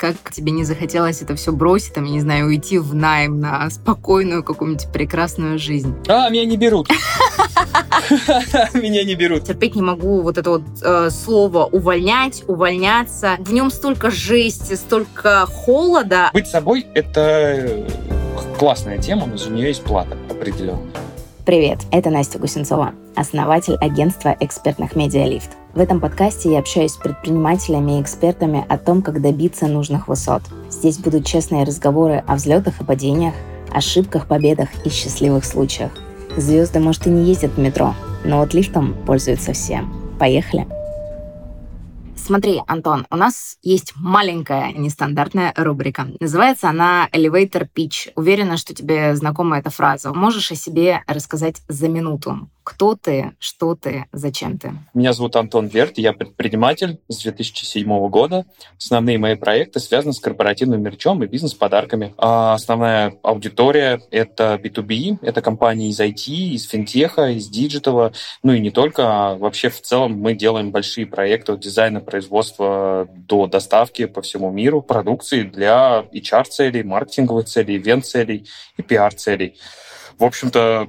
Как тебе не захотелось это все бросить, там, я не знаю, уйти в найм на спокойную какую-нибудь прекрасную жизнь? А, меня не берут. Меня не берут. Терпеть не могу вот это вот э, слово увольнять, увольняться. В нем столько жести, столько холода. Быть собой — это э, классная тема, но за нее есть плата определенная. Привет, это Настя Гусенцова, основатель агентства экспертных медиалифт. В этом подкасте я общаюсь с предпринимателями и экспертами о том, как добиться нужных высот. Здесь будут честные разговоры о взлетах и падениях, ошибках, победах и счастливых случаях. Звезды, может, и не ездят в метро, но вот лифтом пользуются все. Поехали! Смотри, Антон, у нас есть маленькая нестандартная рубрика. Называется она Elevator Pitch. Уверена, что тебе знакома эта фраза. Можешь о себе рассказать за минуту? Кто ты, что ты, зачем ты? Меня зовут Антон Верт, я предприниматель с 2007 года. Основные мои проекты связаны с корпоративным мерчом и бизнес-подарками. А основная аудитория — это B2B, это компании из IT, из финтеха, из диджитала, ну и не только, а вообще в целом мы делаем большие проекты от дизайна, производства до доставки по всему миру продукции для HR-целей, маркетинговых целей, ивент-целей и пиар-целей. В общем-то,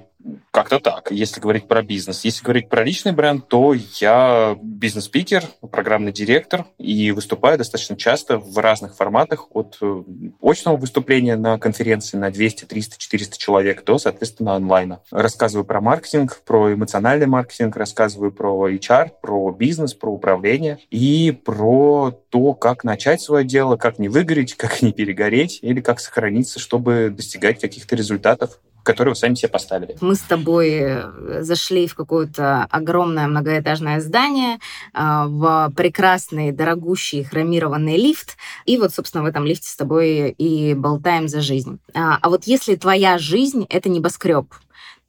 как-то так, если говорить про бизнес. Если говорить про личный бренд, то я бизнес-спикер, программный директор и выступаю достаточно часто в разных форматах от э, очного выступления на конференции на 200, 300, 400 человек до, соответственно, онлайна. Рассказываю про маркетинг, про эмоциональный маркетинг, рассказываю про HR, про бизнес, про управление и про то, как начать свое дело, как не выгореть, как не перегореть или как сохраниться, чтобы достигать каких-то результатов которые вы сами себе поставили. Мы с тобой э, зашли в какое-то огромное многоэтажное здание, а, в прекрасный, дорогущий хромированный лифт, и вот, собственно, в этом лифте с тобой и болтаем за жизнь. А, а вот если твоя жизнь — это небоскреб,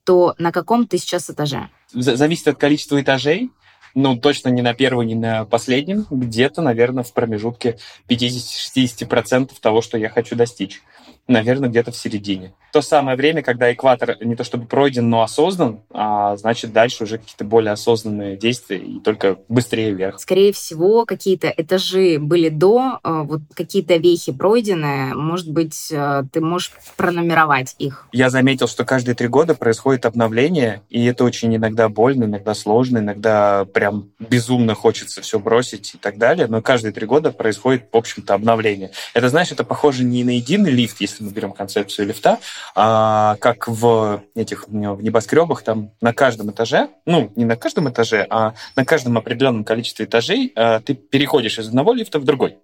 то на каком ты сейчас этаже? Зависит от количества этажей. Ну, точно не на первом, не на последнем. Где-то, наверное, в промежутке 50-60% того, что я хочу достичь наверное, где-то в середине. То самое время, когда экватор не то чтобы пройден, но осознан, а значит, дальше уже какие-то более осознанные действия и только быстрее вверх. Скорее всего, какие-то этажи были до, а, вот какие-то вехи пройдены, может быть, а, ты можешь пронумеровать их. Я заметил, что каждые три года происходит обновление, и это очень иногда больно, иногда сложно, иногда прям безумно хочется все бросить и так далее, но каждые три года происходит, в общем-то, обновление. Это, знаешь, это похоже не на единый лифт, если мы берем концепцию лифта, а, как в этих в небоскребах, там на каждом этаже, ну, не на каждом этаже, а на каждом определенном количестве этажей а, ты переходишь из одного лифта в другой.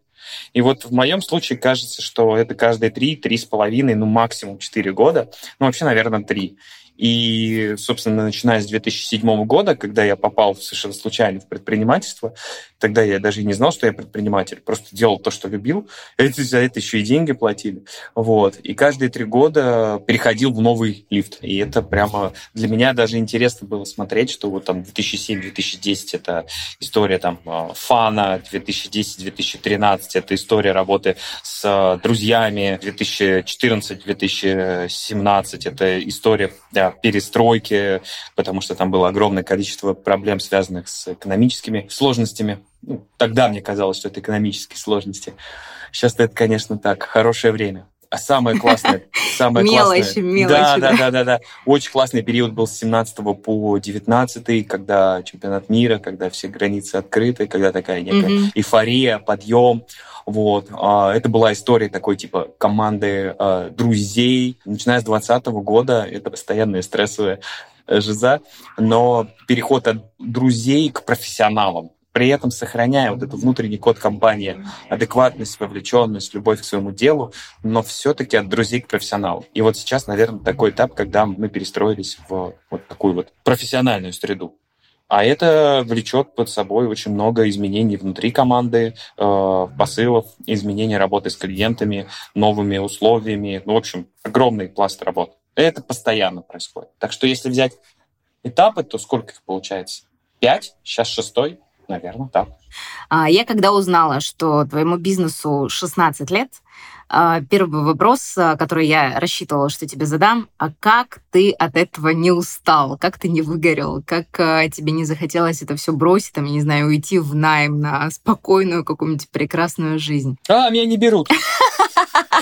И вот в моем случае кажется, что это каждые три, три с половиной, ну, максимум четыре года. Ну, вообще, наверное, три. И, собственно, начиная с 2007 года, когда я попал совершенно случайно в предпринимательство, тогда я даже и не знал, что я предприниматель, просто делал то, что любил, и за это еще и деньги платили. Вот. И каждые три года переходил в новый лифт. И это прямо для меня даже интересно было смотреть, что вот там 2007-2010 это история там а, фана, 2010-2013 это история работы с друзьями, 2014-2017 это история да, перестройки, потому что там было огромное количество проблем, связанных с экономическими сложностями. Ну, тогда мне казалось, что это экономические сложности. Сейчас это, конечно, так, хорошее время. А самое классное, самое мелочи, классное... Мелочи, да, да, да, да, да. Очень классный период был с 17 по 19, когда чемпионат мира, когда все границы открыты, когда такая некая mm-hmm. эйфория, подъем. Вот. А, это была история такой типа команды а, друзей. Начиная с 2020 года это постоянная стрессовая жиза, но переход от друзей к профессионалам при этом сохраняя вот этот внутренний код компании, адекватность, вовлеченность, любовь к своему делу, но все-таки от друзей к профессионалу. И вот сейчас, наверное, такой этап, когда мы перестроились в вот такую вот профессиональную среду. А это влечет под собой очень много изменений внутри команды, э, посылов, изменений работы с клиентами, новыми условиями. Ну, в общем, огромный пласт работы. Это постоянно происходит. Так что если взять этапы, то сколько их получается? Пять, сейчас шестой. Наверное, так. А, я когда узнала, что твоему бизнесу 16 лет, а, первый вопрос, а, который я рассчитывала, что тебе задам, а как ты от этого не устал? Как ты не выгорел? Как тебе не захотелось это все бросить, там, я не знаю, уйти в найм на спокойную какую-нибудь прекрасную жизнь? А, меня не берут.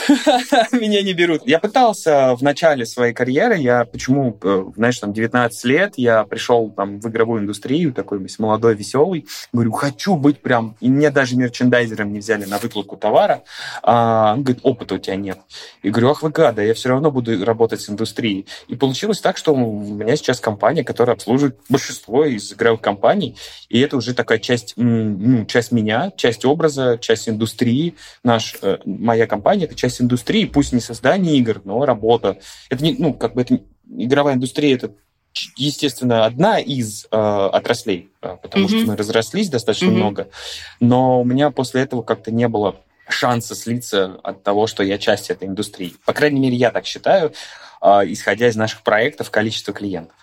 Меня не берут. Я пытался в начале своей карьеры, я почему, э, знаешь, там 19 лет, я пришел там в игровую индустрию, такой молодой, веселый, говорю, хочу быть прям, и мне даже мерчендайзером не взяли на выкладку товара. А, он говорит, опыта у тебя нет. И говорю, ах вы гада, я все равно буду работать с индустрией. И получилось так, что у меня сейчас компания, которая обслуживает большинство из игровых компаний, и это уже такая часть, ну, часть меня, часть образа, часть индустрии. Наш, э, моя компания — это часть индустрии, пусть не создание игр, но работа. Это не, ну, как бы это игровая индустрия, это естественно, одна из э, отраслей, э, потому mm-hmm. что мы разрослись достаточно mm-hmm. много, но у меня после этого как-то не было шанса слиться от того, что я часть этой индустрии. По крайней мере, я так считаю, э, исходя из наших проектов, количество клиентов.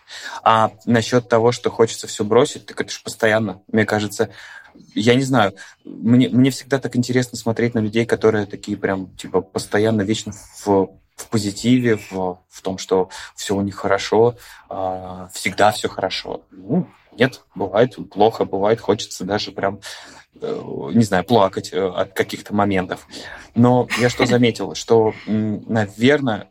А насчет того, что хочется все бросить, так это же постоянно, мне кажется, я не знаю, мне, мне всегда так интересно смотреть на людей, которые такие прям, типа, постоянно, вечно в, в позитиве, в, в том, что все у них хорошо, э, всегда все хорошо. Ну, нет, бывает плохо, бывает хочется даже прям, э, не знаю, плакать э, от каких-то моментов. Но я что заметил, что, наверное,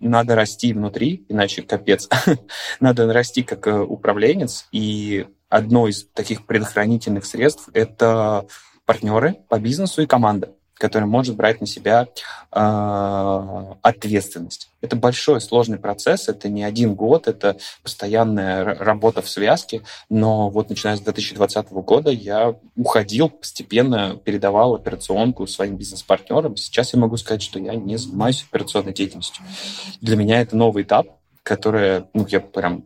надо расти внутри, иначе капец. надо расти как э, управленец и одно из таких предохранительных средств – это партнеры по бизнесу и команда, которая может брать на себя э, ответственность. Это большой сложный процесс, это не один год, это постоянная работа в связке, но вот начиная с 2020 года я уходил постепенно, передавал операционку своим бизнес-партнерам. Сейчас я могу сказать, что я не занимаюсь операционной деятельностью. Для меня это новый этап, который, ну, я прям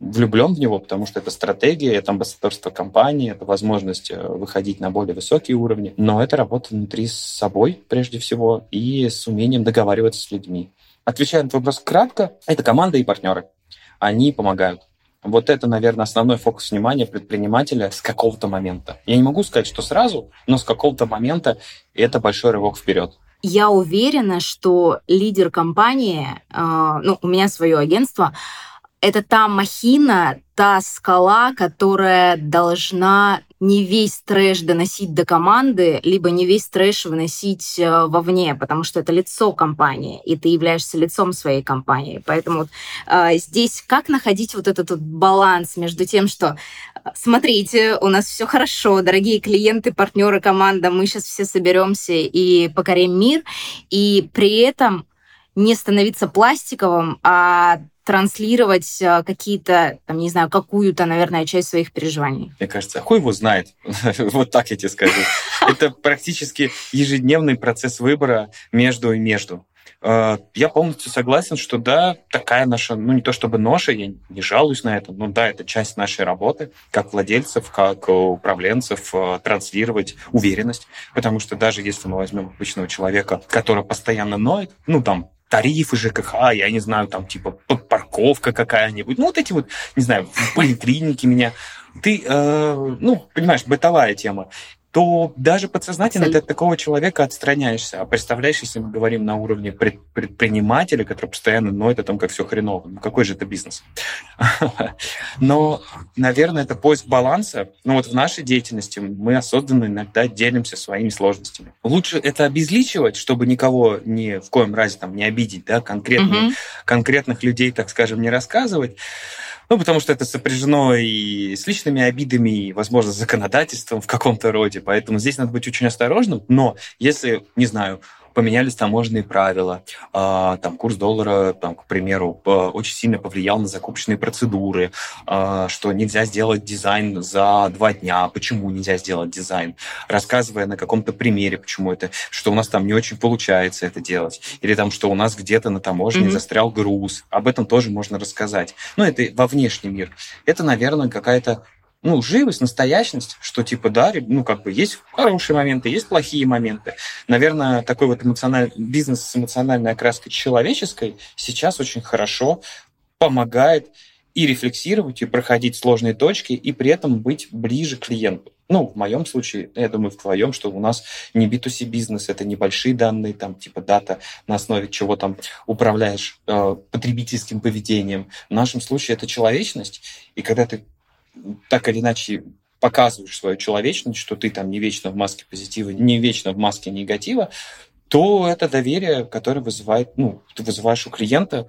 влюблен в него, потому что это стратегия, это амбассадорство компании, это возможность э, выходить на более высокие уровни, но это работа внутри с собой прежде всего и с умением договариваться с людьми. Отвечая на вопрос кратко, это команда и партнеры. Они помогают. Вот это, наверное, основной фокус внимания предпринимателя с какого-то момента. Я не могу сказать, что сразу, но с какого-то момента это большой рывок вперед. Я уверена, что лидер компании, э, ну, у меня свое агентство, это та махина, та скала, которая должна не весь трэш доносить до команды, либо не весь трэш выносить э, вовне, потому что это лицо компании, и ты являешься лицом своей компании. Поэтому э, здесь как находить вот этот вот баланс между тем, что э, смотрите, у нас все хорошо, дорогие клиенты, партнеры, команда, мы сейчас все соберемся и покорим мир, и при этом не становиться пластиковым, а транслировать э, какие-то, там, не знаю, какую-то, наверное, часть своих переживаний? Мне кажется, а хуй его знает. вот так я тебе скажу. Это практически ежедневный процесс выбора между и между. Э, я полностью согласен, что да, такая наша, ну не то чтобы ноша, я не жалуюсь на это, но да, это часть нашей работы, как владельцев, как управленцев, транслировать уверенность, потому что даже если мы возьмем обычного человека, который постоянно ноет, ну там тарифы ЖКХ, я не знаю, там типа парковка какая-нибудь, ну вот эти вот, не знаю, в поликлинике меня, ты, э, ну, понимаешь, бытовая тема то даже подсознательно ты от такого человека отстраняешься. А представляешь, если мы говорим на уровне предпринимателя, который постоянно ноет о том, как все хреново. Ну, какой же это бизнес? Но, наверное, это поиск баланса. Ну, вот в нашей деятельности мы осознанно иногда делимся своими сложностями. Лучше это обезличивать, чтобы никого ни в коем разе там не обидеть, да, конкретных людей, так скажем, не рассказывать. Ну, потому что это сопряжено и с личными обидами, и, возможно, с законодательством в каком-то роде. Поэтому здесь надо быть очень осторожным. Но если, не знаю, поменялись таможенные правила, а, там курс доллара, там, к примеру, очень сильно повлиял на закупочные процедуры, а, что нельзя сделать дизайн за два дня, почему нельзя сделать дизайн, рассказывая на каком-то примере, почему это, что у нас там не очень получается это делать, или там, что у нас где-то на таможне mm-hmm. застрял груз, об этом тоже можно рассказать. Но это во внешний мир. Это, наверное, какая-то ну, живость, настоящность, что типа, да, ну, как бы есть хорошие моменты, есть плохие моменты. Наверное, такой вот эмоциональный бизнес с эмоциональной окраской человеческой сейчас очень хорошо помогает и рефлексировать, и проходить сложные точки, и при этом быть ближе к клиенту. Ну, в моем случае, я думаю, в твоем, что у нас не B2C бизнес, это небольшие данные, там, типа дата, на основе чего там управляешь э, потребительским поведением. В нашем случае это человечность, и когда ты так или иначе показываешь свою человечность, что ты там не вечно в маске позитива, не вечно в маске негатива, то это доверие, которое вызывает, ну, ты вызываешь у клиента,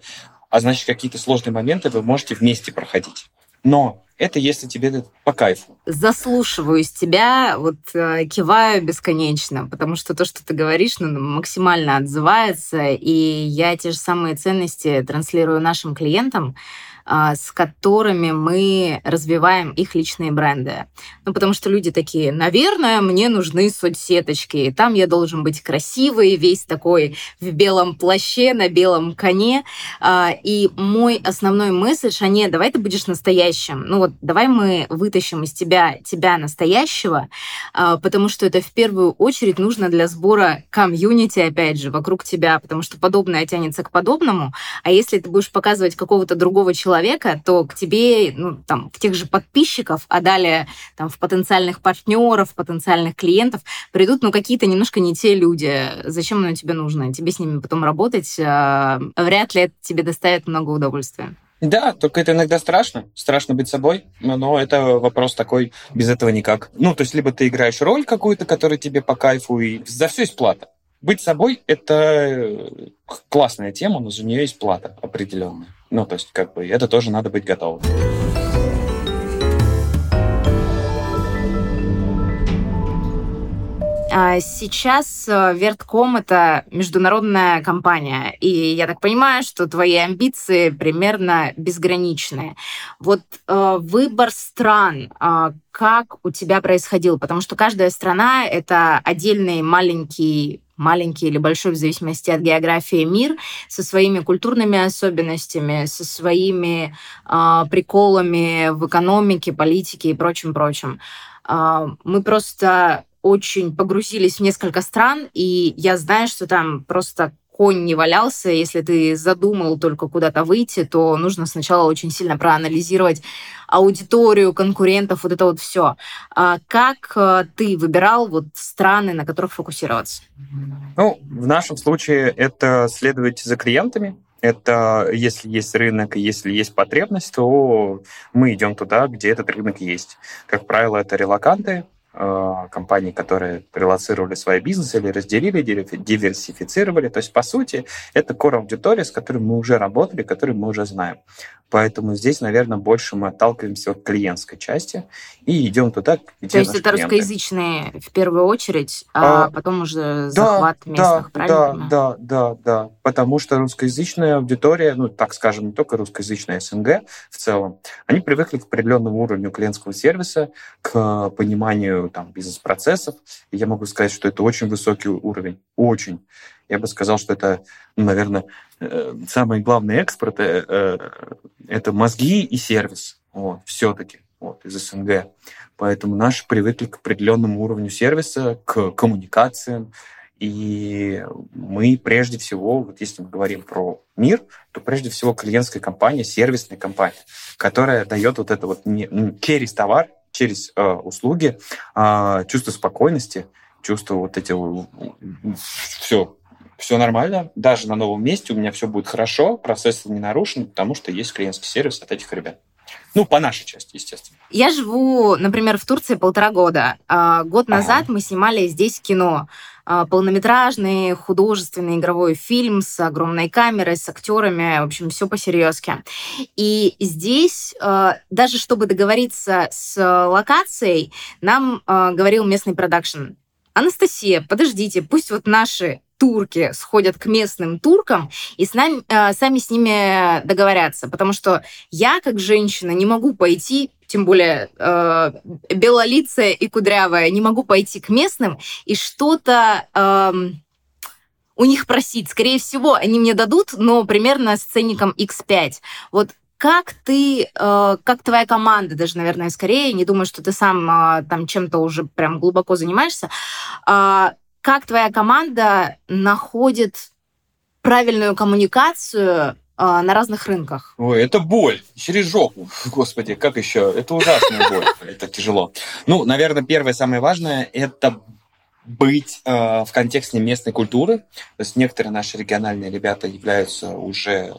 а значит, какие-то сложные моменты вы можете вместе проходить. Но это если тебе это по кайфу. Заслушиваюсь тебя, вот э, киваю бесконечно, потому что то, что ты говоришь, ну, максимально отзывается, и я те же самые ценности транслирую нашим клиентам. А, с которыми мы развиваем их личные бренды. Ну, потому что люди такие, наверное, мне нужны соцсеточки, там я должен быть красивый, весь такой в белом плаще, на белом коне. А, и мой основной месседж, а не, давай ты будешь настоящим. Ну вот, давай мы вытащим из тебя тебя настоящего, а, потому что это в первую очередь нужно для сбора комьюнити, опять же, вокруг тебя, потому что подобное тянется к подобному. А если ты будешь показывать какого-то другого человека, человека, то к тебе, ну, там, в тех же подписчиков, а далее там в потенциальных партнеров, потенциальных клиентов придут, ну, какие-то немножко не те люди. Зачем оно тебе нужно? Тебе с ними потом работать, э, вряд ли это тебе доставит много удовольствия. Да, только это иногда страшно. Страшно быть собой, но это вопрос такой, без этого никак. Ну, то есть, либо ты играешь роль какую-то, которая тебе по кайфу, и за все есть плата. Быть собой — это классная тема, но за нее есть плата определенная. Ну, то есть, как бы, это тоже надо быть готовым. Сейчас э, Вертком — это международная компания, и я так понимаю, что твои амбиции примерно безграничные. Вот э, выбор стран, э, как у тебя происходил? Потому что каждая страна — это отдельный маленький маленький или большой, в зависимости от географии, мир со своими культурными особенностями, со своими э, приколами в экономике, политике и прочим-прочим. Э, мы просто очень погрузились в несколько стран, и я знаю, что там просто конь не валялся. Если ты задумал только куда-то выйти, то нужно сначала очень сильно проанализировать аудиторию, конкурентов, вот это вот все. А как э, ты выбирал вот страны, на которых фокусироваться? Ну, в нашем случае это следовать за клиентами, это если есть рынок, если есть потребность, то мы идем туда, где этот рынок есть. Как правило, это релаканты, компаний, которые релацировали свои бизнесы или разделили, диверсифицировали. То есть, по сути, это core аудитория, с которой мы уже работали, которую мы уже знаем. Поэтому здесь, наверное, больше мы отталкиваемся от клиентской части и идем туда, где То есть это клиенты. русскоязычные в первую очередь, а, а потом уже захват да, местных, да, правильно? Да, да, да, да. Потому что русскоязычная аудитория, ну, так скажем, не только русскоязычная СНГ в целом, они привыкли к определенному уровню клиентского сервиса, к пониманию там, бизнес-процессов. И я могу сказать, что это очень высокий уровень. Очень. Я бы сказал, что это, ну, наверное, э, самый главный экспорт э, это мозги и сервис. Вот, все-таки вот, из СНГ. Поэтому наши привыкли к определенному уровню сервиса, к коммуникациям. И мы прежде всего, вот если мы говорим про мир, то прежде всего клиентская компания, сервисная компания, которая дает вот это вот через товар, через э, услуги, э, чувство спокойности, чувство вот эти все все нормально, даже на новом месте у меня все будет хорошо, процесс не нарушен, потому что есть клиентский сервис от этих ребят. Ну, по нашей части, естественно. Я живу, например, в Турции полтора года. А, год назад ага. мы снимали здесь кино. А, полнометражный, художественный игровой фильм с огромной камерой, с актерами, в общем, все по-серьезки. И здесь, а, даже чтобы договориться с локацией, нам говорил местный продакшн. Анастасия, подождите, пусть вот наши турки сходят к местным туркам и с нами, э, сами с ними договорятся. Потому что я, как женщина, не могу пойти тем более э, белолицая и кудрявая, не могу пойти к местным и что-то э, у них просить. Скорее всего, они мне дадут, но примерно с ценником X5. Вот как ты, э, как твоя команда, даже, наверное, скорее, не думаю, что ты сам э, там чем-то уже прям глубоко занимаешься, э, как твоя команда находит правильную коммуникацию э, на разных рынках? Ой, это боль через жопу. Господи, как еще? Это ужасная боль. Это тяжело. Ну, наверное, первое, самое важное, это быть э, в контексте местной культуры. То есть некоторые наши региональные ребята являются уже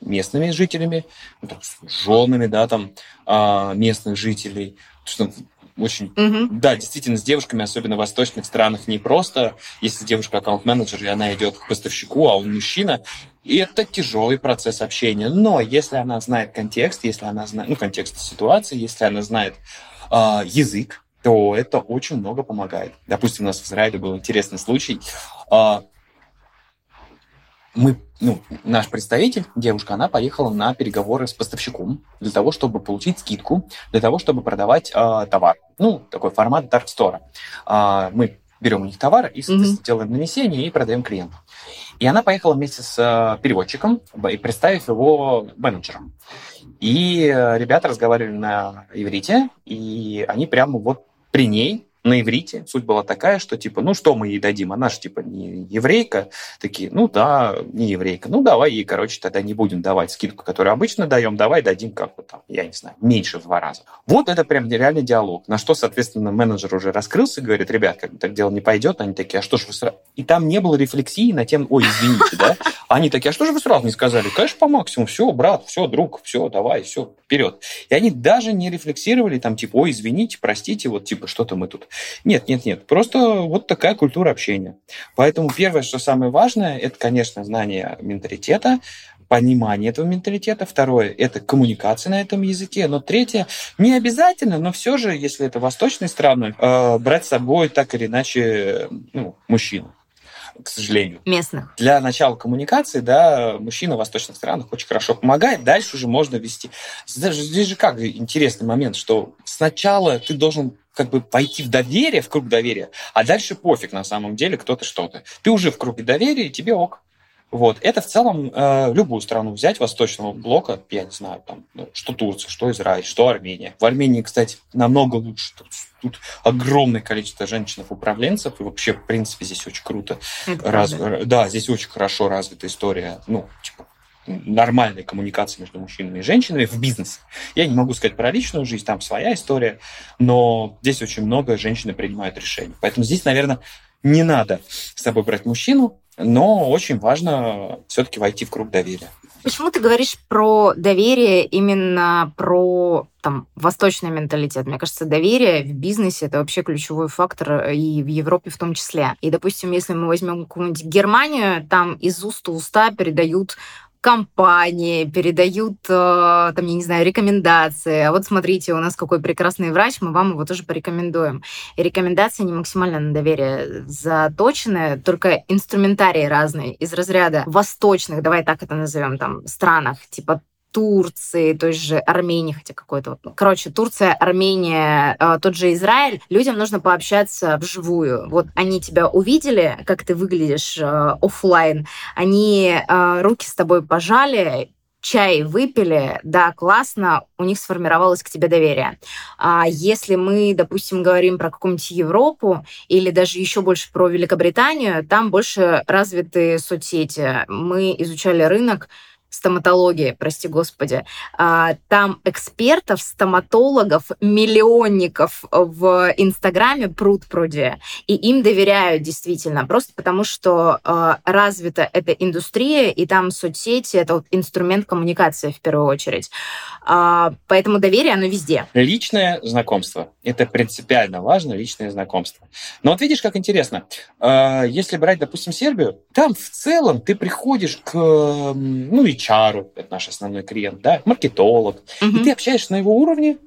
местными жителями, ну, там, женами, да, там, э, местных жителей. Что очень, угу. да, действительно, с девушками, особенно в восточных странах, не просто, если девушка аккаунт-менеджер, и она идет к поставщику, а он мужчина, и это тяжелый процесс общения. Но если она знает контекст, если она знает, ну, контекст ситуации, если она знает э, язык, то это очень много помогает. Допустим, у нас в Израиле был интересный случай. А, мы, ну, наш представитель, девушка, она поехала на переговоры с поставщиком для того, чтобы получить скидку, для того, чтобы продавать э, товар. Ну, такой формат Dark Store. Э, мы берем у них товар и mm-hmm. делаем нанесение и продаем клиенту. И она поехала вместе с э, переводчиком и представив его менеджером. И э, ребята разговаривали на иврите, и они прямо вот при ней на иврите суть была такая, что типа, ну что мы ей дадим? Она же типа не еврейка. Такие, ну да, не еврейка. Ну давай ей, короче, тогда не будем давать скидку, которую обычно даем, давай дадим как бы там, я не знаю, меньше в два раза. Вот это прям реальный диалог. На что, соответственно, менеджер уже раскрылся и говорит, ребят, как так дело не пойдет. Они такие, а что же вы сразу... И там не было рефлексии на тему, ой, извините, да? Они такие, а что же вы сразу не сказали? Конечно, по максимуму. Все, брат, все, друг, все, давай, все, вперед. И они даже не рефлексировали там, типа, ой, извините, простите, вот типа что-то мы тут. Нет, нет, нет. Просто вот такая культура общения. Поэтому первое, что самое важное, это, конечно, знание менталитета, понимание этого менталитета. Второе – это коммуникация на этом языке. Но третье – не обязательно, но все же, если это восточные страны, э, брать с собой так или иначе ну, мужчину к сожалению. Местных. Для начала коммуникации, да, мужчина в восточных странах очень хорошо помогает, дальше уже можно вести. Здесь же как интересный момент, что сначала ты должен как бы войти в доверие, в круг доверия, а дальше пофиг на самом деле кто-то что-то. Ты уже в круге доверия, и тебе ок. Вот. Это в целом э, любую страну взять восточного блока, я не знаю, там, ну, что Турция, что Израиль, что Армения. В Армении, кстати, намного лучше. Тут, тут огромное количество женщин-управленцев, и вообще, в принципе, здесь очень круто. Раз, да, здесь очень хорошо развита история, ну, типа, нормальной коммуникации между мужчинами и женщинами в бизнесе. Я не могу сказать про личную жизнь, там своя история, но здесь очень много женщины принимают решения. Поэтому здесь, наверное, не надо с собой брать мужчину, но очень важно все-таки войти в круг доверия. Почему ты говоришь про доверие именно про там, восточный менталитет? Мне кажется, доверие в бизнесе это вообще ключевой фактор э, и в Европе в том числе. И, допустим, если мы возьмем какую-нибудь Германию, там из уст уста передают компании, передают, э, там, я не знаю, рекомендации. А вот смотрите, у нас какой прекрасный врач, мы вам его тоже порекомендуем. И рекомендации не максимально на доверие заточены, только инструментарий разный из разряда восточных, давай так это назовем, там, странах, типа Турции, той же Армении, хотя какой-то вот, ну, короче, Турция, Армения, э, тот же Израиль, людям нужно пообщаться вживую. Вот они тебя увидели, как ты выглядишь э, офлайн, они э, руки с тобой пожали, чай выпили, да, классно, у них сформировалось к тебе доверие. А если мы, допустим, говорим про какую-нибудь Европу или даже еще больше про Великобританию, там больше развиты соцсети. Мы изучали рынок, стоматологии, прости господи, а, там экспертов, стоматологов, миллионников в Инстаграме пруд пруди, и им доверяют действительно, просто потому что а, развита эта индустрия, и там соцсети — это вот инструмент коммуникации в первую очередь. А, поэтому доверие, оно везде. Личное знакомство. Это принципиально важно, личное знакомство. Но вот видишь, как интересно. Если брать, допустим, Сербию, там в целом ты приходишь к, ну, и HR, это наш основной клиент, да, маркетолог, угу. и ты общаешься на его уровне,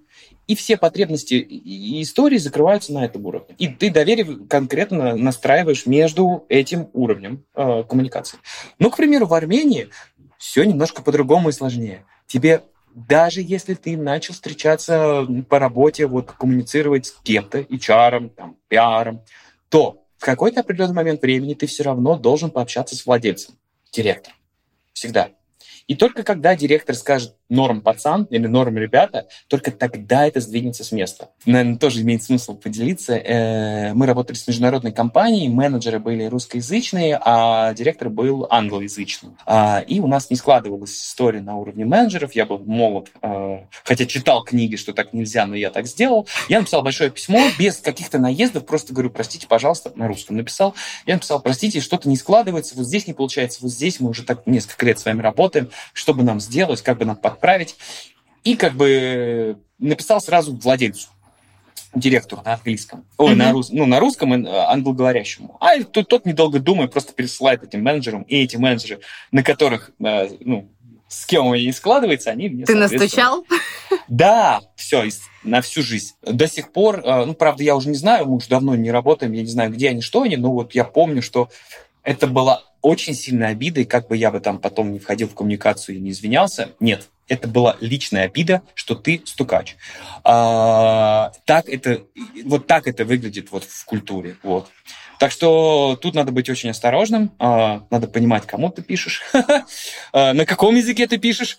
и все потребности и истории закрываются на этом уровне. И ты доверие конкретно настраиваешь между этим уровнем э, коммуникации. Ну, к примеру, в Армении все немножко по-другому и сложнее. Тебе даже если ты начал встречаться по работе, вот коммуницировать с кем-то, HR, там, пиаром, то в какой-то определенный момент времени ты все равно должен пообщаться с владельцем, директором. Всегда. И только когда директор скажет, норм пацан или норм ребята, только тогда это сдвинется с места. Наверное, тоже имеет смысл поделиться. Э, мы работали с международной компанией, менеджеры были русскоязычные, а директор был англоязычным. А, и у нас не складывалась история на уровне менеджеров. Я был молод, э, хотя читал книги, что так нельзя, но я так сделал. Я написал большое письмо без каких-то наездов, просто говорю, простите, пожалуйста, на русском написал. Я написал, простите, что-то не складывается, вот здесь не получается, вот здесь мы уже так несколько лет с вами работаем, что бы нам сделать, как бы нам подправить. И как бы написал сразу владельцу директору на английском, ой, mm-hmm. на, рус, ну, на русском э, англоговорящему. А тот, тот, недолго думая, просто пересылает этим менеджерам, и эти менеджеры, на которых, э, ну, с кем он не складывается, они мне Ты настучал? Да, все, на всю жизнь. До сих пор, э, ну, правда, я уже не знаю, мы уже давно не работаем, я не знаю, где они, что они, но вот я помню, что это была очень сильная обида, и как бы я бы там потом не входил в коммуникацию и не извинялся, нет, это была личная обида, что ты стукач. А, так это, вот так это выглядит вот в культуре. Вот. Так что тут надо быть очень осторожным, а, надо понимать, кому ты пишешь, а, на каком языке ты пишешь,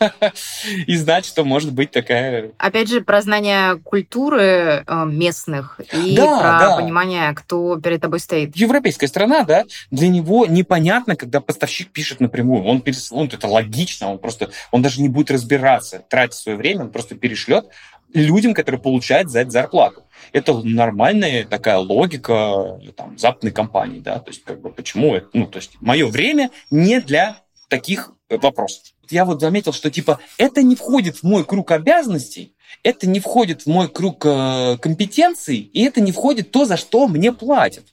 и знать, что может быть такая... Опять же, про знание культуры а, местных и про понимание, кто перед тобой стоит. Европейская страна, да, для него непонятно, когда поставщик пишет напрямую. Он, он это логично, он просто, он даже не будет разбираться, тратить свое время, он просто перешлет людям, которые получают за это зарплату. Это нормальная такая логика там, западной компании, да, то есть как бы почему это, ну, то есть мое время не для таких вопросов. Я вот заметил, что типа это не входит в мой круг обязанностей, это не входит в мой круг э, компетенций, и это не входит то, за что мне платят.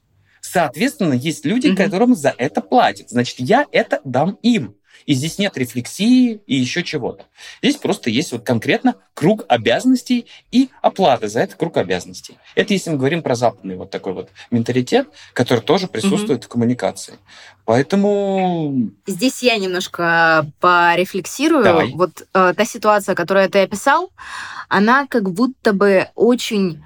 Соответственно, есть люди, mm-hmm. которым за это платят. Значит, я это дам им. И здесь нет рефлексии и еще чего-то. Здесь просто есть вот конкретно круг обязанностей и оплата за этот круг обязанностей. Это если мы говорим про западный вот такой вот менталитет, который тоже присутствует угу. в коммуникации. Поэтому... Здесь я немножко порефлексирую. Давай. Вот э, та ситуация, которую ты описал, она как будто бы очень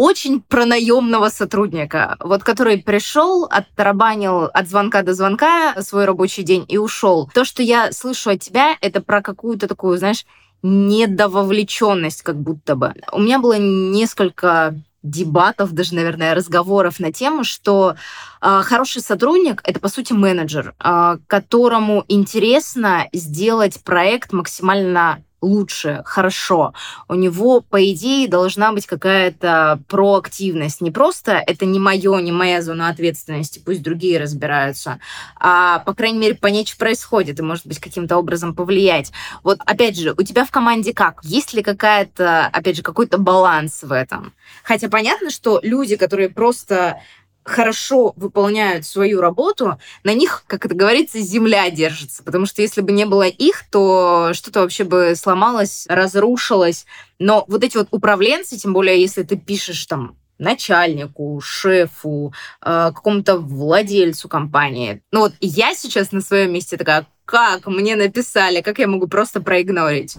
очень про наемного сотрудника, вот который пришел, оттарабанил от звонка до звонка свой рабочий день и ушел. То, что я слышу от тебя, это про какую-то такую, знаешь, недововлеченность как будто бы. У меня было несколько дебатов, даже, наверное, разговоров на тему, что э, хороший сотрудник это по сути менеджер, э, которому интересно сделать проект максимально лучше, хорошо. У него, по идее, должна быть какая-то проактивность. Не просто это не мое, не моя зона ответственности, пусть другие разбираются, а, по крайней мере, понять, что происходит, и, может быть, каким-то образом повлиять. Вот, опять же, у тебя в команде как? Есть ли какая-то, опять же, какой-то баланс в этом? Хотя понятно, что люди, которые просто хорошо выполняют свою работу, на них, как это говорится, земля держится. Потому что если бы не было их, то что-то вообще бы сломалось, разрушилось. Но вот эти вот управленцы, тем более, если ты пишешь там начальнику, шефу, э, какому-то владельцу компании. Ну вот я сейчас на своем месте такая, как мне написали, как я могу просто проигнорить?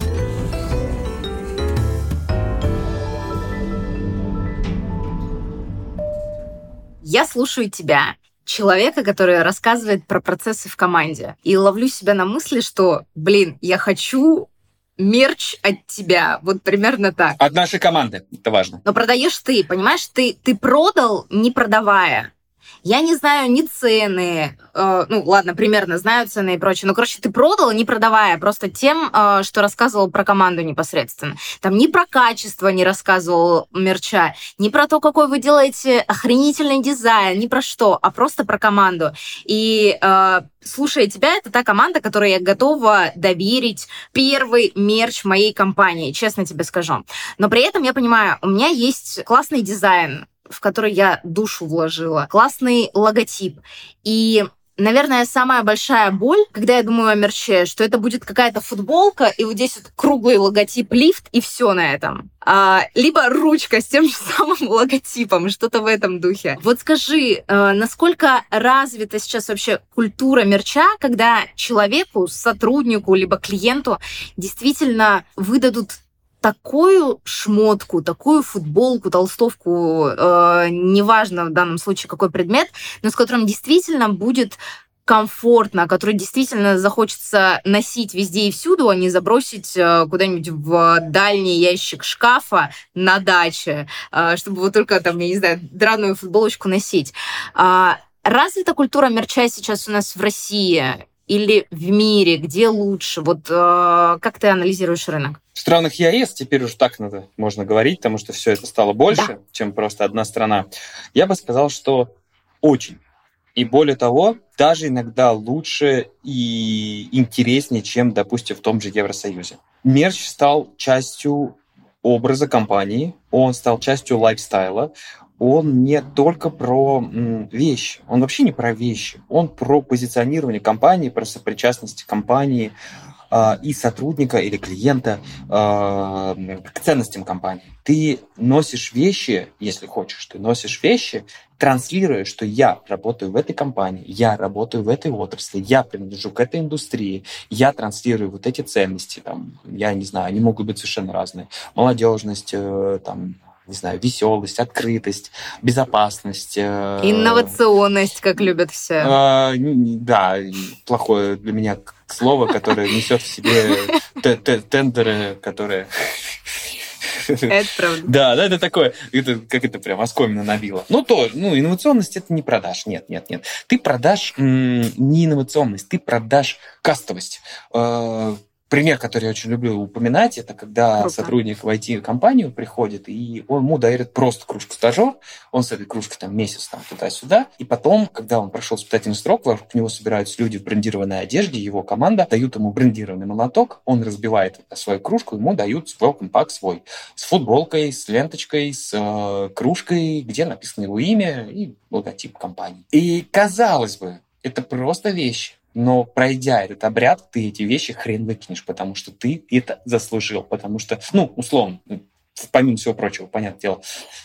Я слушаю тебя, человека, который рассказывает про процессы в команде, и ловлю себя на мысли, что, блин, я хочу мерч от тебя. Вот примерно так. От нашей команды. Это важно. Но продаешь ты, понимаешь? Ты, ты продал, не продавая. Я не знаю ни цены, э, ну ладно, примерно знаю цены и прочее, но, короче, ты продал, не продавая, просто тем, э, что рассказывал про команду непосредственно. Там ни про качество не рассказывал мерча, ни про то, какой вы делаете охренительный дизайн, ни про что, а просто про команду. И э, слушая тебя, это та команда, которой я готова доверить первый мерч моей компании, честно тебе скажу. Но при этом я понимаю, у меня есть классный дизайн, в который я душу вложила, классный логотип. И Наверное, самая большая боль, когда я думаю о мерче, что это будет какая-то футболка, и вот здесь вот круглый логотип лифт, и все на этом. А, либо ручка с тем же самым логотипом, что-то в этом духе. Вот скажи, э, насколько развита сейчас вообще культура мерча, когда человеку, сотруднику, либо клиенту действительно выдадут такую шмотку, такую футболку, толстовку, э, неважно в данном случае какой предмет, но с которым действительно будет комфортно, который действительно захочется носить везде и всюду, а не забросить э, куда-нибудь в дальний ящик шкафа на даче, э, чтобы вот только там, я не знаю, драную футболочку носить. А, развита культура мерча сейчас у нас в России или в мире? Где лучше? Вот э, как ты анализируешь рынок? В странах ЕАЭС теперь уже так надо, можно говорить, потому что все это стало больше, да. чем просто одна страна. Я бы сказал, что очень и более того, даже иногда лучше и интереснее, чем, допустим, в том же Евросоюзе. Мерч стал частью образа компании, он стал частью лайфстайла, он не только про вещи, он вообще не про вещи, он про позиционирование компании, про сопричастность компании, а, и сотрудника или клиента а, к ценностям компании. Ты носишь вещи, если хочешь, ты носишь вещи, транслируя, что я работаю в этой компании, я работаю в этой отрасли, я принадлежу к этой индустрии, я транслирую вот эти ценности, там, я не знаю, они могут быть совершенно разные. Молодежность, э, там, не знаю, веселость, открытость, безопасность. Э, Инновационность, как любят все. Э, да, плохое для меня слово, которое несет в себе тендеры, которые... Это правда. Да, да, это такое, это, как это прям оскомина набило. Ну, то, ну, инновационность это не продаж. Нет, нет, нет. Ты продашь не инновационность, ты продашь кастовость э, пример, который я очень люблю упоминать, это когда Круто. сотрудник в IT-компанию приходит, и он ему дарит просто кружку стажер, он с этой кружкой там месяц там туда-сюда, и потом, когда он прошел испытательный срок, вокруг него собираются люди в брендированной одежде, его команда дают ему брендированный молоток, он разбивает свою кружку, ему дают welcome pack свой, с футболкой, с ленточкой, с э, кружкой, где написано его имя и логотип компании. И казалось бы, это просто вещь но пройдя этот обряд, ты эти вещи хрен выкинешь, потому что ты это заслужил, потому что, ну, условно, помимо всего прочего, понятное дело,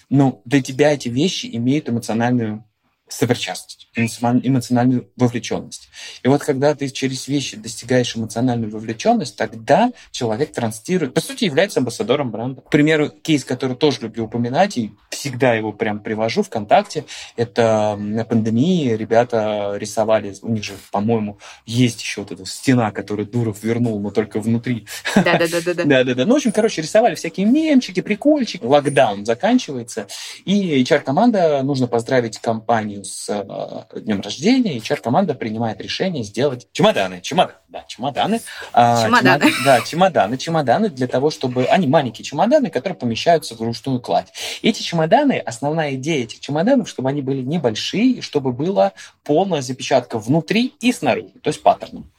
но для тебя эти вещи имеют эмоциональную сопричастность, эмоциональную вовлеченность. И вот когда ты через вещи достигаешь эмоциональную вовлеченность, тогда человек транслирует, по сути, является амбассадором бренда. К примеру, кейс, который тоже люблю упоминать, и всегда его прям привожу ВКонтакте, это на пандемии ребята рисовали, у них же, по-моему, есть еще вот эта стена, которую Дуров вернул, но только внутри. Да-да-да. Да-да-да. Ну, в общем, короче, рисовали всякие мемчики, прикольчики. Локдаун заканчивается, и HR-команда, нужно поздравить компанию компанию с э, днем рождения, и HR-команда принимает решение сделать чемоданы. Чемодан, да, чемоданы. А, чемоданы. Чемод, да, чемоданы. Чемоданы для того, чтобы... Они маленькие чемоданы, которые помещаются в ручную кладь. Эти чемоданы, основная идея этих чемоданов, чтобы они были небольшие, чтобы была полная запечатка внутри и снаружи, то есть паттерном.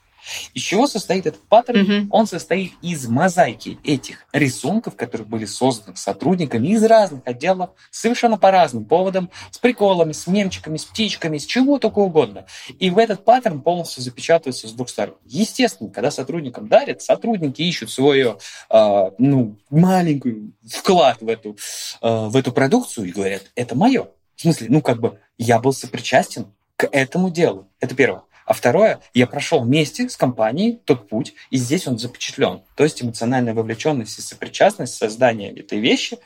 Из чего состоит этот паттерн? Mm-hmm. Он состоит из мозаики этих рисунков, которые были созданы сотрудниками из разных отделов, совершенно по разным поводам, с приколами, с мемчиками, с птичками, с чего только угодно. И в этот паттерн полностью запечатывается с двух сторон. Естественно, когда сотрудникам дарят, сотрудники ищут свою э, ну, маленькую вклад в эту, э, в эту продукцию и говорят, это мое. В смысле, ну как бы я был сопричастен к этому делу. Это первое. А второе, я прошел вместе с компанией тот путь, и здесь он запечатлен. То есть эмоциональная вовлеченность и сопричастность создания этой вещи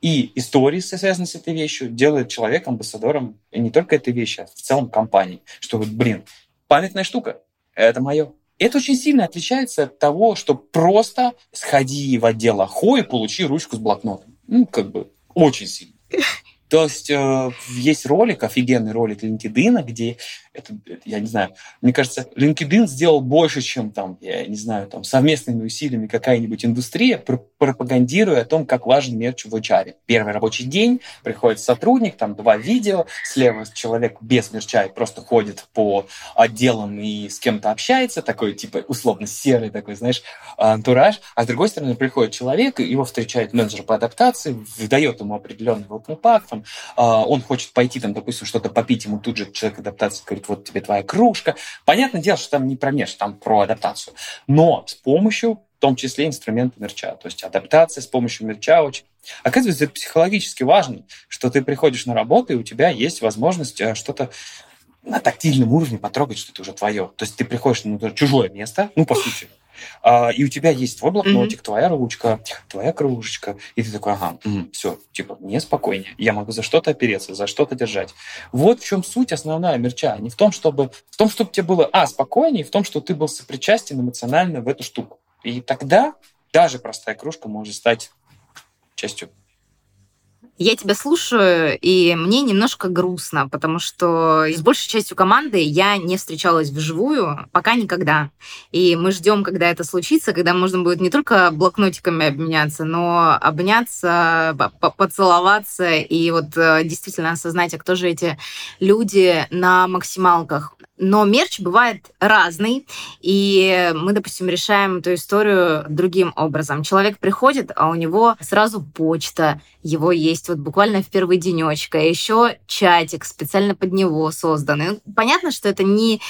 и истории, связанные с этой вещью, делает человека амбассадором и не только этой вещи, а в целом компании. Что вот, блин, памятная штука, это мое. Это очень сильно отличается от того, что просто сходи в отдел АХО и получи ручку с блокнотом. Ну, как бы, очень сильно. То есть э, есть ролик, офигенный ролик LinkedIn, где это, я не знаю, мне кажется, LinkedIn сделал больше, чем там, я не знаю, там совместными усилиями какая-нибудь индустрия, пропагандируя о том, как важен мерч в HR. Первый рабочий день, приходит сотрудник, там два видео, слева человек без мерча и просто ходит по отделам и с кем-то общается, такой типа условно серый такой, знаешь, антураж, а с другой стороны приходит человек, его встречает менеджер по адаптации, выдает ему определенный welcome pack, там, он хочет пойти, там, допустим, что-то попить, ему тут же человек адаптации говорит, вот тебе твоя кружка. Понятное дело, что там не про меж, там про адаптацию. Но с помощью в том числе инструмента мерча. То есть адаптация с помощью мерча очень... Оказывается, это психологически важно, что ты приходишь на работу, и у тебя есть возможность э, что-то на тактильном уровне потрогать, что это уже твое. То есть ты приходишь на чужое место, ну, по сути, и у тебя есть твой блокнотик, mm-hmm. твоя ручка, твоя кружечка. И ты такой, ага, угу, все, типа, мне спокойнее. Я могу за что-то опереться, за что-то держать. Вот в чем суть основная мерча. Не в том, чтобы, в том, чтобы тебе было, а, спокойнее, в том, что ты был сопричастен эмоционально в эту штуку. И тогда даже простая кружка может стать частью я тебя слушаю, и мне немножко грустно, потому что с большей частью команды я не встречалась вживую, пока никогда. И мы ждем, когда это случится, когда можно будет не только блокнотиками обменяться, но обняться, поцеловаться и вот э, действительно осознать, а кто же эти люди на максималках. Но мерч бывает разный, и мы, допустим, решаем эту историю другим образом. Человек приходит, а у него сразу почта, его есть вот буквально в первый денечек, а еще чатик специально под него созданный. Понятно, что это не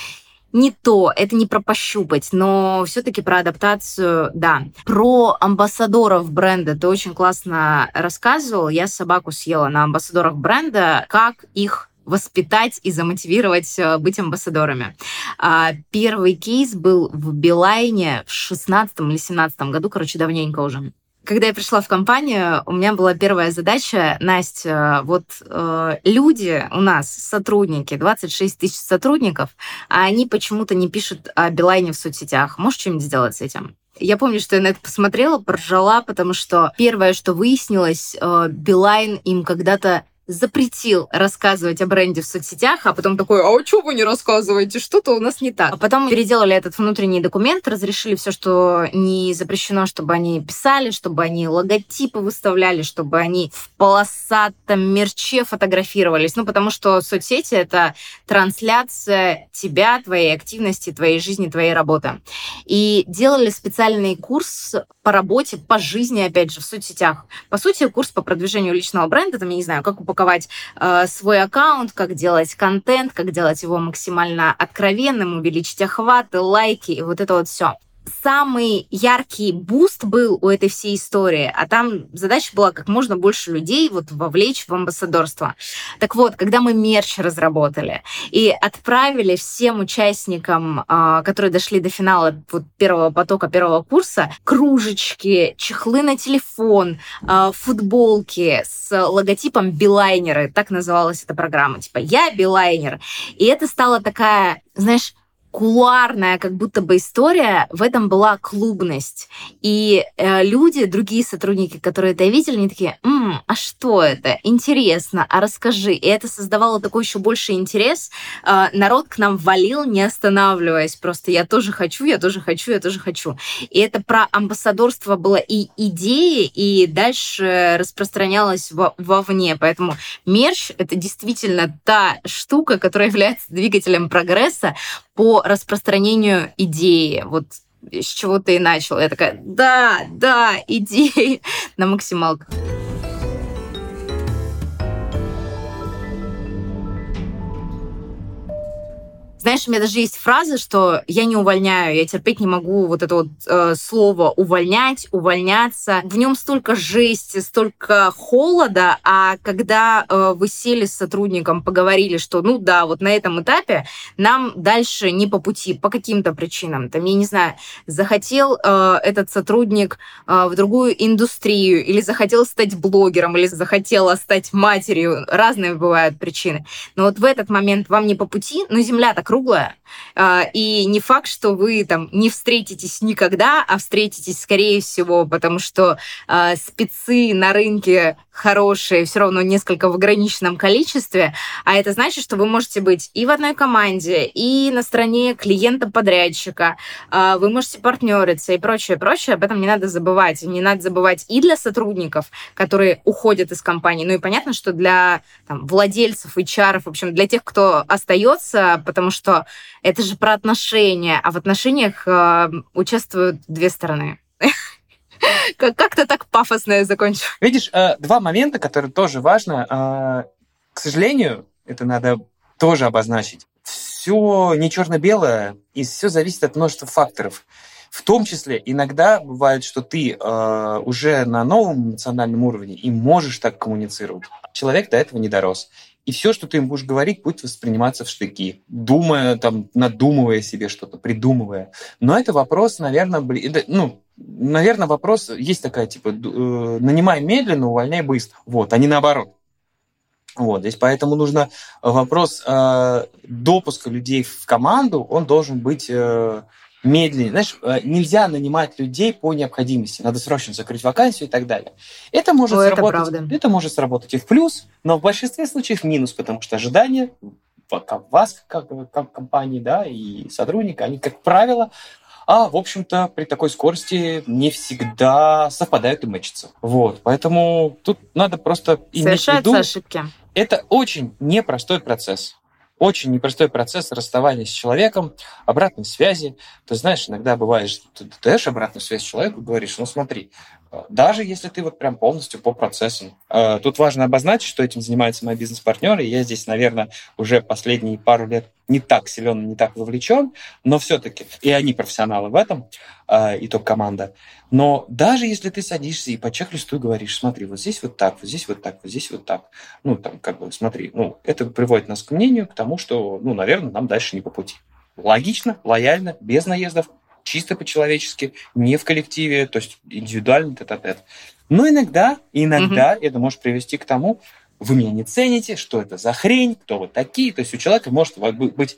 не то, это не про пощупать, но все-таки про адаптацию, да. Про амбассадоров бренда ты очень классно рассказывал. Я собаку съела на амбассадорах бренда, как их воспитать и замотивировать э, быть амбассадорами. А, первый кейс был в Билайне в 16 или 17 году, короче, давненько уже. Когда я пришла в компанию, у меня была первая задача, Настя, вот э, люди у нас, сотрудники, 26 тысяч сотрудников, а они почему-то не пишут о Билайне в соцсетях. Можешь что-нибудь сделать с этим? Я помню, что я на это посмотрела, поржала, потому что первое, что выяснилось, э, Билайн им когда-то запретил рассказывать о бренде в соцсетях, а потом такой, а что вы не рассказываете, что-то у нас не так. А потом переделали этот внутренний документ, разрешили все, что не запрещено, чтобы они писали, чтобы они логотипы выставляли, чтобы они в полосатом мерче фотографировались. Ну, потому что соцсети — это трансляция тебя, твоей активности, твоей жизни, твоей работы. И делали специальный курс по работе, по жизни, опять же, в соцсетях. По сути, курс по продвижению личного бренда, там, я не знаю, как упаковать э, свой аккаунт, как делать контент, как делать его максимально откровенным, увеличить охваты, лайки и вот это вот все самый яркий буст был у этой всей истории, а там задача была как можно больше людей вот вовлечь в амбассадорство. Так вот, когда мы мерч разработали и отправили всем участникам, а, которые дошли до финала вот первого потока, первого курса, кружечки, чехлы на телефон, а, футболки с логотипом Билайнеры, так называлась эта программа, типа «Я Билайнер». И это стала такая, знаешь, кулуарная как будто бы история, в этом была клубность. И э, люди, другие сотрудники, которые это видели, они такие, М, а что это? Интересно, а расскажи. И это создавало такой еще больше интерес. Э, народ к нам валил, не останавливаясь. Просто я тоже хочу, я тоже хочу, я тоже хочу. И это про амбассадорство было и идеи, и дальше распространялось во вовне. Поэтому мерч — это действительно та штука, которая является двигателем прогресса, по распространению идеи. Вот с чего ты и начал. Я такая, да, да, идеи на максималках. Знаешь, у меня даже есть фраза, что я не увольняю, я терпеть не могу вот это вот э, слово увольнять, увольняться. В нем столько жести, столько холода, а когда э, вы сели с сотрудником, поговорили, что ну да, вот на этом этапе нам дальше не по пути, по каким-то причинам. Там, я не знаю, захотел э, этот сотрудник э, в другую индустрию, или захотел стать блогером, или захотела стать матерью. Разные бывают причины. Но вот в этот момент вам не по пути, но земля так круглая. А, и не факт, что вы там не встретитесь никогда, а встретитесь, скорее всего, потому что а, спецы на рынке хорошие, все равно несколько в ограниченном количестве, а это значит, что вы можете быть и в одной команде, и на стороне клиента-подрядчика, а, вы можете партнериться и прочее, прочее. Об этом не надо забывать. Не надо забывать и для сотрудников, которые уходят из компании, ну и понятно, что для там, владельцев, HR, в общем, для тех, кто остается, потому что это же про отношения, а в отношениях э, участвуют две стороны. Как-то так пафосно я закончу. Видишь, э, два момента, которые тоже важно. Э, к сожалению, это надо тоже обозначить. Все не черно-белое, и все зависит от множества факторов. В том числе иногда бывает, что ты э, уже на новом национальном уровне и можешь так коммуницировать. Человек до этого не дорос. И все, что ты им будешь говорить, будет восприниматься в штыки, думая, там, надумывая себе что-то, придумывая. Но это вопрос, наверное, ну, наверное, вопрос, есть такая, типа, э, нанимай медленно, увольняй быстро. Вот, а не наоборот. Вот, здесь поэтому нужно вопрос э, допуска людей в команду, он должен быть э, медленнее. Знаешь, э, нельзя нанимать людей по необходимости. Надо срочно закрыть вакансию и так далее. Это может, О, сработать, это, это может сработать и в плюс, но в большинстве случаев минус, потому что ожидания вас, как, как компании, да, и сотрудника, они, как правило, а, в общем-то, при такой скорости не всегда совпадают и мэчатся. Вот, поэтому тут надо просто иметь в виду... ошибки. Это очень непростой процесс очень непростой процесс расставания с человеком, обратной связи. Ты знаешь, иногда бывает, что ты даешь обратную связь человеку, говоришь, ну смотри, даже если ты вот прям полностью по процессам. Э, тут важно обозначить, что этим занимаются мои бизнес-партнеры. Я здесь, наверное, уже последние пару лет не так силен, не так вовлечен, но все-таки и они профессионалы в этом, э, и топ-команда. Но даже если ты садишься и по чек-листу говоришь, смотри, вот здесь вот так, вот здесь вот так, вот здесь вот так, ну, там, как бы, смотри, ну, это приводит нас к мнению, к тому, что, ну, наверное, нам дальше не по пути. Логично, лояльно, без наездов, чисто по-человечески, не в коллективе, то есть индивидуально тет-а-тет. Но иногда, иногда угу. это может привести к тому, вы меня не цените, что это за хрень, кто вы такие. То есть у человека может быть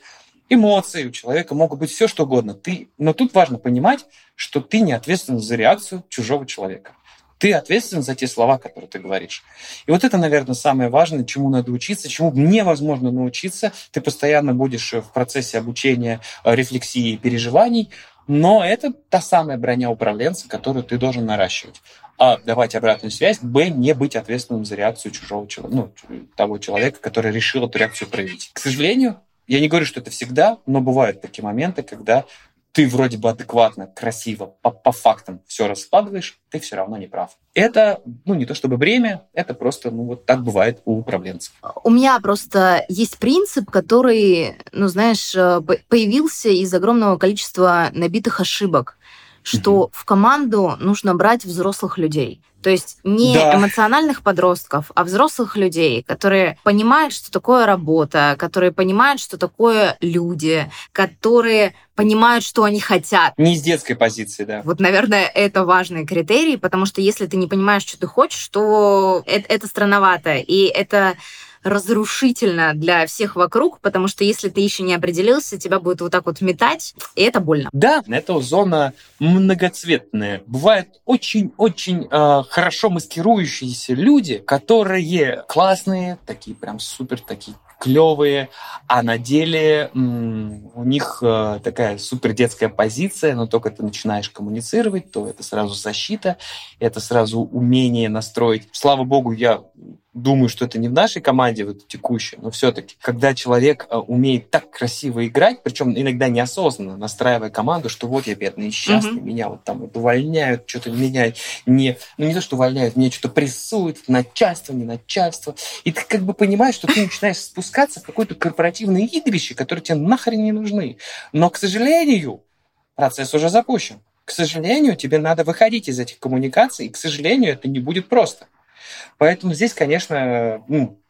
эмоции, у человека могут быть все, что угодно. Ты, но тут важно понимать, что ты не ответственен за реакцию чужого человека. Ты ответственен за те слова, которые ты говоришь. И вот это, наверное, самое важное, чему надо учиться, чему невозможно научиться. Ты постоянно будешь в процессе обучения э, рефлексии и переживаний, но это та самая броня управленца, которую ты должен наращивать. А давать обратную связь, б, не быть ответственным за реакцию чужого человека, ну, того человека, который решил эту реакцию проявить. К сожалению, я не говорю, что это всегда, но бывают такие моменты, когда ты вроде бы адекватно, красиво, по, по фактам все раскладываешь, ты все равно не прав. Это, ну, не то чтобы бремя, это просто, ну, вот так бывает у управленцев. У меня просто есть принцип, который, ну, знаешь, э, появился из огромного количества набитых ошибок, что mm-hmm. в команду нужно брать взрослых людей. То есть не да. эмоциональных подростков, а взрослых людей, которые понимают, что такое работа, которые понимают, что такое люди, которые понимают, что они хотят. Не из детской позиции, да. Вот, наверное, это важный критерий, потому что если ты не понимаешь, что ты хочешь, то это, это странновато. И это разрушительно для всех вокруг, потому что если ты еще не определился, тебя будет вот так вот метать, и это больно. Да, эта зона многоцветная. Бывают очень-очень э, хорошо маскирующиеся люди, которые классные, такие прям супер, такие клевые, а на деле у них э, такая супер детская позиция, но только ты начинаешь коммуницировать, то это сразу защита, это сразу умение настроить. Слава богу, я думаю, что это не в нашей команде вот текущей, но все-таки, когда человек э, умеет так красиво играть, причем иногда неосознанно настраивая команду, что вот я бедный несчастный, mm-hmm. меня вот там вот увольняют, что-то меня не, ну не то, что увольняют, мне что-то прессуют, начальство, не начальство, и ты как бы понимаешь, что ты начинаешь спускаться в какое-то корпоративное игрище, которое тебе нахрен не нужны. Но, к сожалению, процесс уже запущен. К сожалению, тебе надо выходить из этих коммуникаций, и, к сожалению, это не будет просто. Поэтому здесь, конечно, ну,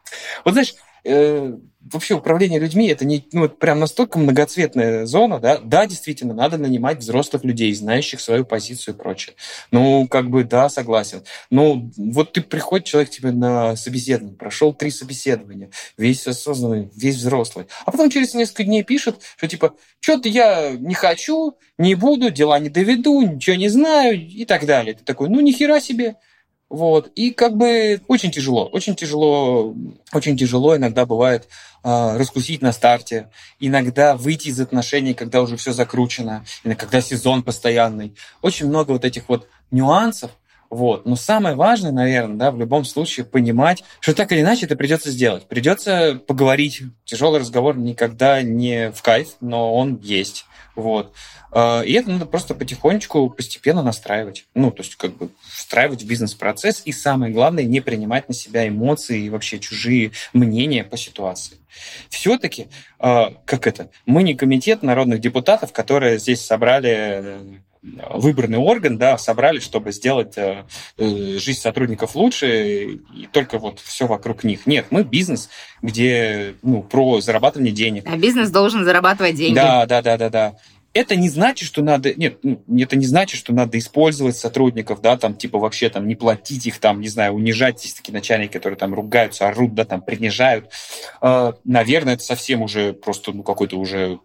вот знаешь, э, вообще управление людьми это не ну, прям настолько многоцветная зона, да, да, действительно, надо нанимать взрослых людей, знающих свою позицию и прочее. Ну, как бы, да, согласен. Ну, вот ты приходит человек тебе на собеседование, прошел три собеседования, весь осознанный, весь взрослый, а потом через несколько дней пишет, что типа, что-то я не хочу, не буду, дела не доведу, ничего не знаю и так далее. Ты такой, ну, нихера себе, вот. И как бы очень тяжело, очень тяжело, очень тяжело иногда бывает э, раскусить на старте, иногда выйти из отношений, когда уже все закручено, когда сезон постоянный. Очень много вот этих вот нюансов, вот. Но самое важное, наверное, да, в любом случае понимать, что так или иначе это придется сделать. Придется поговорить. Тяжелый разговор никогда не в кайф, но он есть. Вот. А, и это надо просто потихонечку, постепенно настраивать. Ну, то есть как бы встраивать в бизнес-процесс. И самое главное, не принимать на себя эмоции и вообще чужие мнения по ситуации. Все-таки, а, как это, мы не комитет народных депутатов, которые здесь собрали выбранный орган, да, собрали, чтобы сделать э, э, жизнь сотрудников лучше, и только вот все вокруг них. Нет, мы бизнес, где ну, про зарабатывание денег. А бизнес должен зарабатывать деньги. Да, да, да, да, да это не значит, что надо, нет, это не значит, что надо использовать сотрудников, да, там, типа, вообще, там, не платить их, там, не знаю, унижать. Есть такие начальники, которые там ругаются, орут, да, там, принижают. Э, наверное, это совсем уже просто, ну, какой-то уже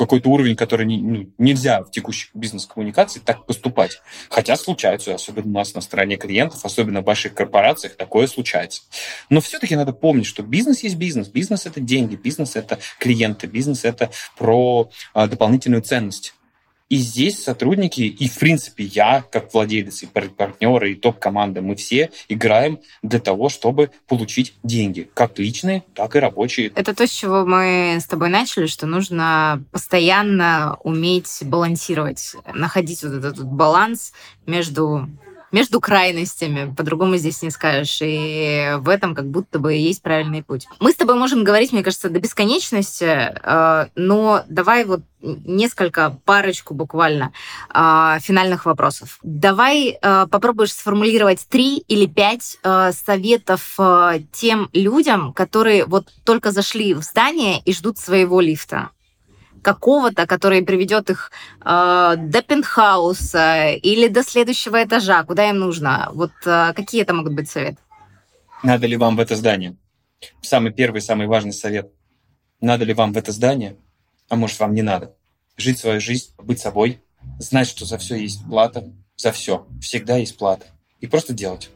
какой-то уровень, который не, ну, нельзя в текущих бизнес-коммуникациях так поступать. Хотя случается, особенно у нас на стороне клиентов, особенно в больших корпорациях, такое случается. Но все-таки надо помнить, что бизнес есть бизнес. Бизнес – это деньги, бизнес – это клиенты, бизнес – это про а, дополнительную ценность. И здесь сотрудники, и в принципе я, как владелец, и партнеры, и топ-команда, мы все играем для того, чтобы получить деньги, как личные, так и рабочие. Это то, с чего мы с тобой начали, что нужно постоянно уметь балансировать, находить вот этот баланс между между крайностями, по-другому здесь не скажешь. И в этом как будто бы есть правильный путь. Мы с тобой можем говорить, мне кажется, до бесконечности, э, но давай вот несколько, парочку буквально э, финальных вопросов. Давай э, попробуешь сформулировать три или пять советов тем людям, которые вот только зашли в здание и ждут своего лифта какого-то, который приведет их э, до пентхауса или до следующего этажа, куда им нужно. Вот э, какие это могут быть советы? Надо ли вам в это здание? Самый первый, самый важный совет. Надо ли вам в это здание? А может, вам не надо? Жить свою жизнь, быть собой, знать, что за все есть плата, за все. Всегда есть плата. И просто делать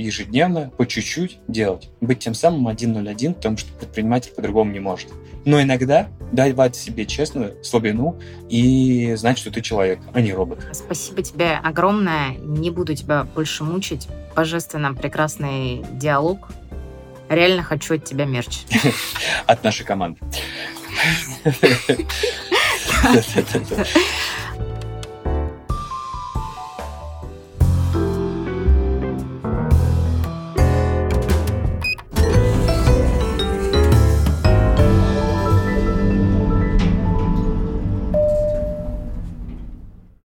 ежедневно, по чуть-чуть делать. Быть тем самым 101, потому что предприниматель по-другому не может. Но иногда давать себе честную слабину и знать, что ты человек, а не робот. Спасибо тебе огромное. Не буду тебя больше мучить. Божественно прекрасный диалог. Реально хочу от тебя мерч. От нашей команды.